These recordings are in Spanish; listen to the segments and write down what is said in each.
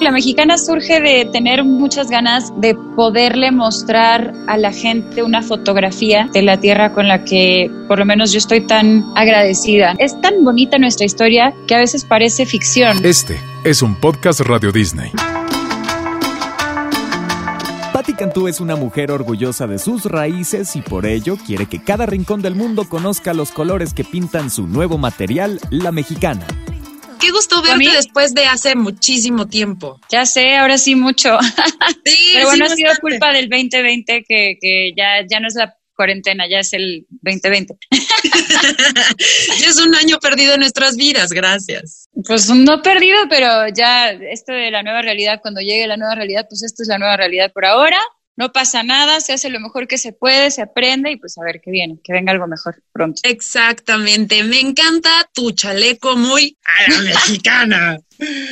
La mexicana surge de tener muchas ganas de poderle mostrar a la gente una fotografía de la tierra con la que por lo menos yo estoy tan agradecida. Es tan bonita nuestra historia que a veces parece ficción. Este es un podcast Radio Disney. Patti Cantú es una mujer orgullosa de sus raíces y por ello quiere que cada rincón del mundo conozca los colores que pintan su nuevo material, la mexicana. Qué gusto verte después de hace muchísimo tiempo. Ya sé, ahora sí mucho. Sí, Pero bueno, ha sido culpa del 2020 que, que ya, ya no es la cuarentena, ya es el 2020. ya es un año perdido en nuestras vidas, gracias. Pues no perdido, pero ya esto de la nueva realidad, cuando llegue la nueva realidad, pues esto es la nueva realidad por ahora no pasa nada, se hace lo mejor que se puede, se aprende y pues a ver qué viene, que venga algo mejor pronto. Exactamente, me encanta tu chaleco muy a la mexicana.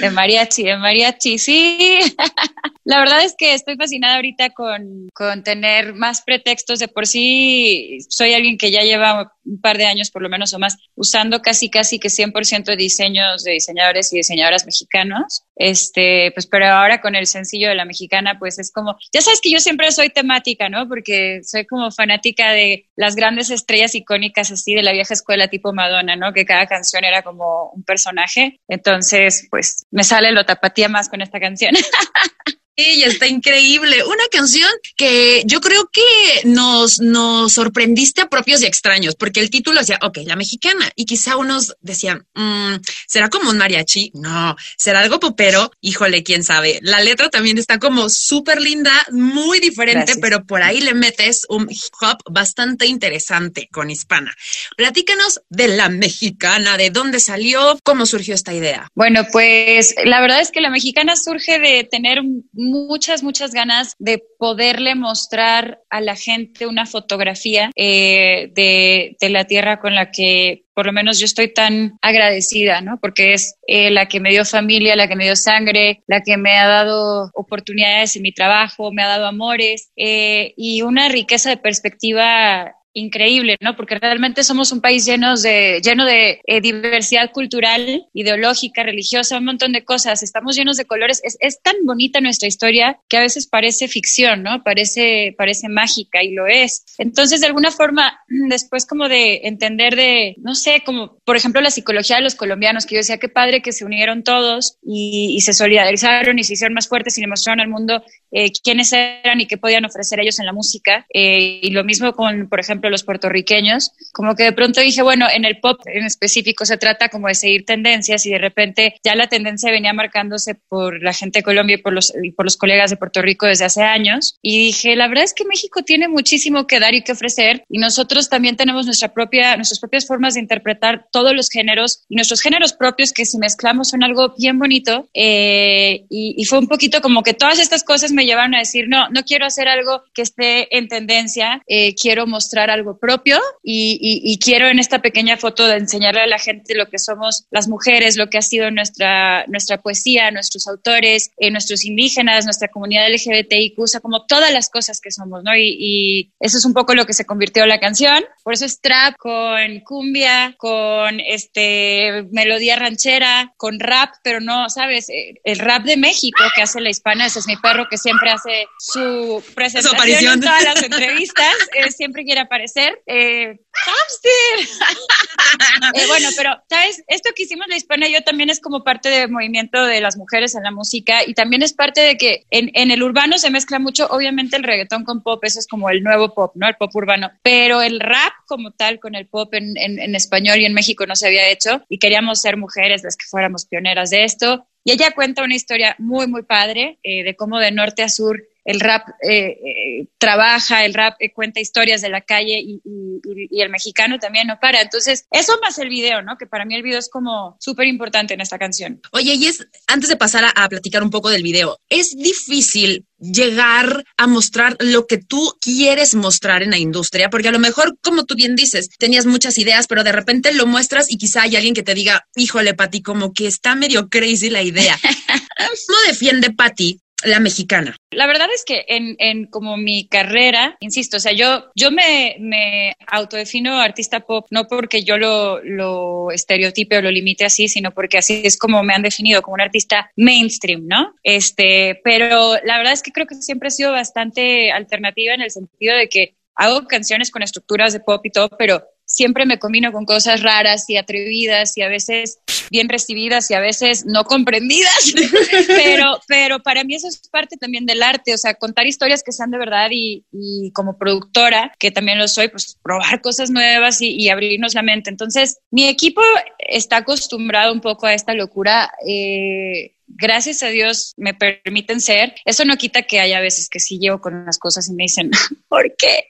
De mariachi, de mariachi, sí. La verdad es que estoy fascinada ahorita con, con, tener más pretextos. De por sí, soy alguien que ya lleva un par de años, por lo menos o más, usando casi, casi que 100% de diseños de diseñadores y diseñadoras mexicanos. Este, pues, pero ahora con el sencillo de la mexicana, pues es como, ya sabes que yo siempre soy temática, ¿no? Porque soy como fanática de las grandes estrellas icónicas así de la vieja escuela tipo Madonna, ¿no? Que cada canción era como un personaje. Entonces, pues me sale lo tapatía más con esta canción. Y está increíble. Una canción que yo creo que nos, nos sorprendiste a propios y extraños, porque el título decía, ok, la mexicana. Y quizá unos decían, mm, ¿será como un mariachi? No. ¿Será algo popero? Híjole, quién sabe. La letra también está como súper linda, muy diferente, pero por ahí le metes un hip hop bastante interesante con hispana. Platícanos de la mexicana, de dónde salió, cómo surgió esta idea. Bueno, pues la verdad es que la mexicana surge de tener un muchas, muchas ganas de poderle mostrar a la gente una fotografía eh, de, la tierra con la que por lo menos yo estoy tan agradecida, ¿no? Porque es eh, la que me dio familia, la que me dio sangre, la que me ha dado oportunidades en mi trabajo, me ha dado amores eh, y una riqueza de perspectiva increíble, ¿no? Porque realmente somos un país lleno de, lleno de eh, diversidad cultural, ideológica, religiosa, un montón de cosas. Estamos llenos de colores. Es, es, tan bonita nuestra historia que a veces parece ficción, ¿no? Parece, parece mágica y lo es. Entonces, de alguna forma, después como de entender de, no sé, como por ejemplo la psicología de los colombianos, que yo decía qué padre que se unieron todos y, y se solidarizaron y se hicieron más fuertes y le mostraron al mundo eh, quiénes eran y qué podían ofrecer ellos en la música. Eh, y lo mismo con, por ejemplo, los puertorriqueños. Como que de pronto dije, bueno, en el pop en específico se trata como de seguir tendencias y de repente ya la tendencia venía marcándose por la gente de Colombia y por los, y por los colegas de Puerto Rico desde hace años. Y dije, la verdad es que México tiene muchísimo que dar y que ofrecer y nosotros también tenemos nuestra propia, nuestras propias formas de interpretar todos los géneros y nuestros géneros propios que si mezclamos son algo bien bonito. Eh, y, y fue un poquito como que todas estas cosas me llevaron a decir, no, no quiero hacer algo que esté en tendencia, eh, quiero mostrar algo propio y, y, quiero en esta pequeña foto de enseñarle a la gente lo que somos las mujeres, lo que ha sido nuestra, nuestra poesía, nuestros autores, eh, nuestros indígenas, nuestra comunidad LGBTIQ, o sea, como todas las cosas que somos, ¿no? Y, y eso es un poco lo que se convirtió en la canción. Por eso es trap con cumbia, con este melodía ranchera, con rap, pero no, ¿sabes? Eh, el rap de México que hace la hispana, ese es mi perro que siempre hace su presentación en todas las entrevistas, eh, siempre quiere aparecer. Eh, eh, bueno, pero, ¿sabes? Esto que hicimos la hispana yo también es como parte del movimiento de las mujeres en la música y también es parte de que en, el urbano se mezcla mucho, obviamente el reggaetón con pop, eso es como el nuevo pop, ¿no? El pop urbano, pero el rap como tal con el pop en español y en México no se había hecho y queríamos ser mujeres las que fuéramos pioneras de esto. Y ella cuenta una historia muy, muy padre eh, de cómo de norte a sur el rap eh, eh, trabaja, el rap eh, cuenta historias de la calle y, y, y, el mexicano también no para. Entonces, eso más el video, ¿no? Que para mí el video es como súper importante en esta canción. Oye, y es, antes de pasar a, a platicar un poco del video, es difícil llegar a mostrar lo que tú quieres mostrar en la industria, porque a lo mejor, como tú bien dices, tenías muchas ideas, pero de repente lo muestras y quizá hay alguien que te diga, híjole, Pati, como que está medio crazy la idea. no defiende Pati la mexicana? La verdad es que en, en como mi carrera, insisto, o sea, yo, yo me, me autodefino artista pop, no porque yo lo, lo estereotipe o lo limite así, sino porque así es como me han definido, como un artista mainstream, ¿no? Este, pero la verdad es que creo que siempre he sido bastante alternativa en el sentido de que hago canciones con estructuras de pop y todo, pero siempre me combino con cosas raras y atrevidas y a veces bien recibidas y a veces no comprendidas, pero, pero para mí eso es parte también del arte, o sea, contar historias que sean de verdad y, como productora, que también lo soy, pues probar cosas nuevas y, abrirnos la mente. Entonces, mi equipo está acostumbrado un poco a esta locura. Eh, gracias a Dios me permiten ser. Eso no quita que haya veces que sí llevo con las cosas y me dicen, ¿por qué?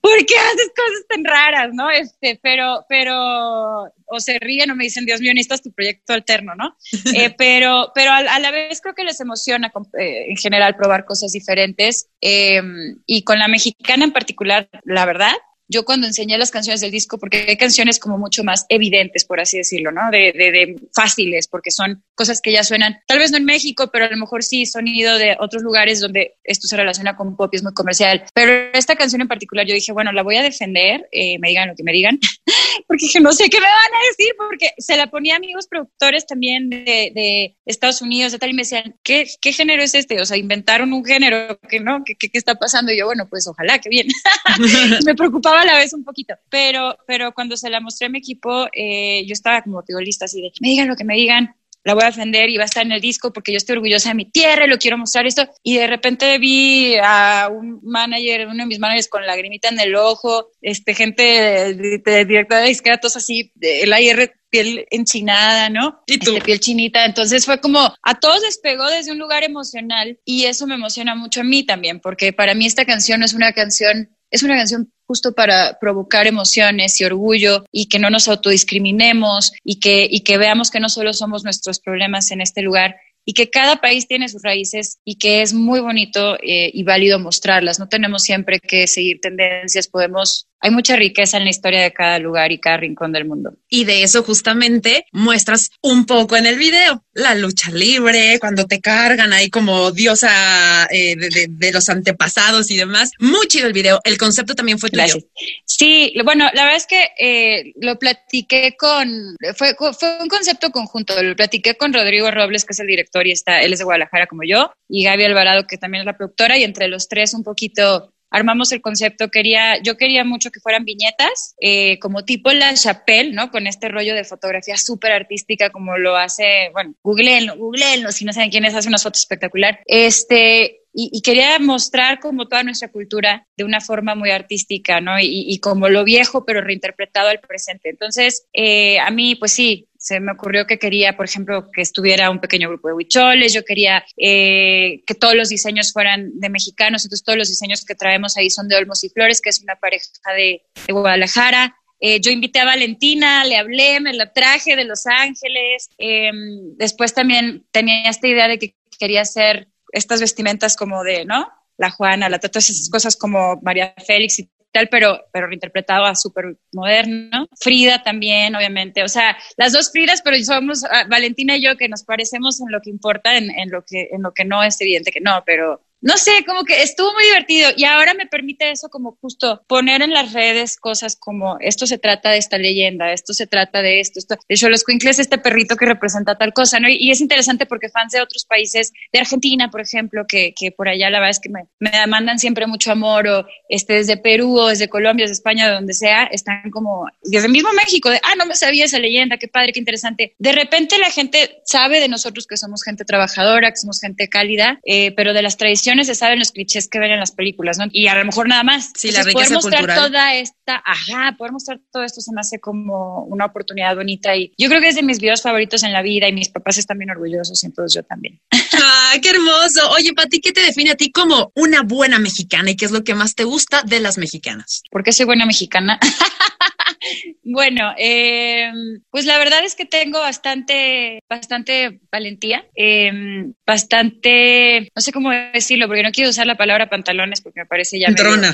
¿Por qué haces cosas tan raras? ¿No? Este, pero, pero, o se ríen o me dicen, Dios mío, necesitas tu proyecto alterno, ¿no? Eh, pero, pero a, la vez creo que les emociona eh, en general probar cosas diferentes. Eh, y con la mexicana en particular, la verdad, yo cuando enseñé las canciones del disco, porque hay canciones como mucho más evidentes, por así decirlo, ¿no? De, de, fáciles, porque son cosas que ya suenan, tal vez no en México, pero a lo mejor sí sonido de otros lugares donde esto se relaciona con pop y es muy comercial. Pero esta canción en particular yo dije, bueno, la voy a defender, eh, me digan lo que me digan, porque no sé qué me van a decir, porque se la ponía a amigos productores también de, Estados Unidos, de tal, y me decían, ¿qué, ¿qué género es este? O sea, inventaron un género que no, ¿qué, qué, qué está pasando? Y yo, bueno, pues ojalá, que bien. me preocupaba a la vez un poquito, pero, pero cuando se la mostré a mi equipo, eh, yo estaba como digo lista así de, me digan lo que me digan, la voy a defender y va a estar en el disco porque yo estoy orgullosa de mi tierra y lo quiero mostrar esto. Y de repente vi a un manager, uno de mis managers con lagrimita en el ojo, este, gente de, de, directora de disquera, todos así, el AIR piel enchinada, ¿no? Y tú. Este, piel chinita. Entonces fue como, a todos despegó desde un lugar emocional y eso me emociona mucho a mí también, porque para mí esta canción es una canción es una canción justo para provocar emociones y orgullo y que no nos autodiscriminemos y que, y que veamos que no solo somos nuestros problemas en este lugar y que cada país tiene sus raíces y que es muy bonito eh, y válido mostrarlas. No tenemos siempre que seguir tendencias, podemos hay mucha riqueza en la historia de cada lugar y cada rincón del mundo. Y de eso justamente muestras un poco en el video. La lucha libre, cuando te cargan ahí como diosa eh, de, los antepasados y demás. Muy chido el video. El concepto también fue tuyo. Sí, bueno, la verdad es que eh, lo platiqué con, fue, fue un concepto conjunto. Lo platiqué con Rodrigo Robles, que es el director y está, él es de Guadalajara como yo, y Gaby Alvarado, que también es la productora, y entre los tres un poquito armamos el concepto, quería, yo quería mucho que fueran viñetas, eh, como tipo La Chapelle, ¿no? Con este rollo de fotografía súper artística como lo hace, bueno, googleenlo, googleenlo, si no saben quién es, hace unas fotos espectacular. Este, y, quería mostrar como toda nuestra cultura de una forma muy artística, ¿no? Y, como lo viejo, pero reinterpretado al presente. Entonces, eh, a mí, pues sí, se me ocurrió que quería, por ejemplo, que estuviera un pequeño grupo de huicholes, yo quería eh, que todos los diseños fueran de mexicanos, entonces todos los diseños que traemos ahí son de Olmos y Flores, que es una pareja de, Guadalajara. Eh, yo invité a Valentina, le hablé, me la traje de Los Ángeles. Em, después también tenía esta idea de que quería hacer estas vestimentas como de, ¿no? La Juana, la todas esas cosas como María Félix y tal, pero, pero reinterpretado a súper moderno. Frida también, obviamente. O sea, las dos Fridas, pero somos ah, Valentina y yo que nos parecemos en lo que importa, en, en, lo que, en lo que no es evidente que no, pero no sé, como que estuvo muy divertido y ahora me permite eso como justo poner en las redes cosas como esto se trata de esta leyenda, esto se trata de esto, esto. De hecho, los Quinkles este perrito que representa tal cosa, ¿no? Y, es interesante porque fans de otros países, de Argentina, por ejemplo, que, que por allá la verdad es que me, me mandan siempre mucho amor, o este, desde Perú, o desde Colombia, desde España, de donde sea, están como, desde mismo México, de, ah, no me sabía esa leyenda, qué padre, qué interesante. De repente la gente sabe de nosotros que somos gente trabajadora, que somos gente cálida, eh, pero de las tradiciones se saben los clichés que ven en las películas, ¿no? Y a lo mejor nada más. Sí, la riqueza poder mostrar toda esta, ajá, poder mostrar todo esto se me hace como una oportunidad bonita y yo creo que es de mis videos favoritos en la vida y mis papás están bien orgullosos y entonces yo también. ¡Ay, qué hermoso! Oye, Pati, ¿qué te define a ti como una buena mexicana y qué es lo que más te gusta de las mexicanas? ¿Por qué soy buena mexicana? bueno, eh, pues la verdad es que tengo bastante, bastante valentía, eh, bastante, no sé cómo decirlo, porque no quiero usar la palabra pantalones porque me parece ya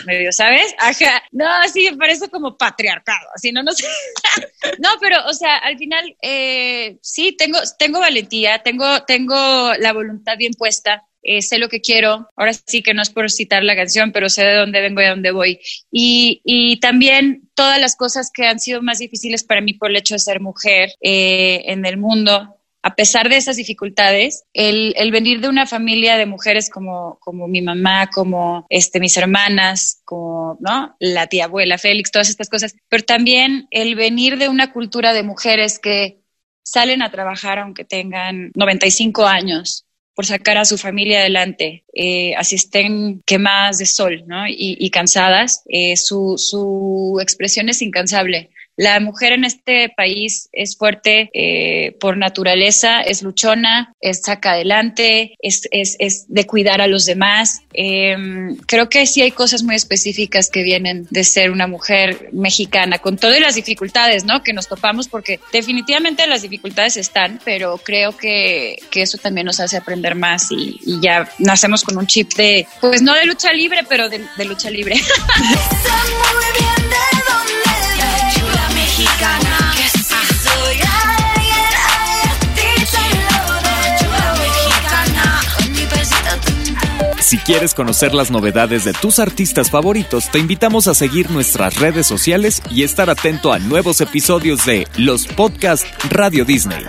medio, ¿sabes? Ajá. No, sí, me parece como patriarcado, así, no, no sé. no, pero, o sea, al final, eh, sí, tengo, tengo valentía, tengo, tengo la voluntad bien puesta eh, sé lo que quiero, ahora sí que no es por citar la canción, pero sé de dónde vengo y a dónde voy. Y, y también todas las cosas que han sido más difíciles para mí por el hecho de ser mujer eh, en el mundo, a pesar de esas dificultades, el, el, venir de una familia de mujeres como, como mi mamá, como este, mis hermanas, como ¿no? la tía abuela Félix, todas estas cosas, pero también el venir de una cultura de mujeres que salen a trabajar aunque tengan 95 años por sacar a su familia adelante, eh, así estén quemadas de sol ¿no? y, y cansadas, eh, su, su expresión es incansable. La mujer en este país es fuerte eh, por naturaleza, es luchona, es saca adelante, es, de cuidar a los demás. Eh, creo que sí hay cosas muy específicas que vienen de ser una mujer mexicana, con todas las dificultades ¿no? que nos topamos, porque definitivamente las dificultades están, pero creo que, que eso también nos hace aprender más y, y, ya nacemos con un chip de, pues no de lucha libre, pero de, de lucha libre. Si quieres conocer las novedades de tus artistas favoritos, te invitamos a seguir nuestras redes sociales y estar atento a nuevos episodios de los podcasts Radio Disney.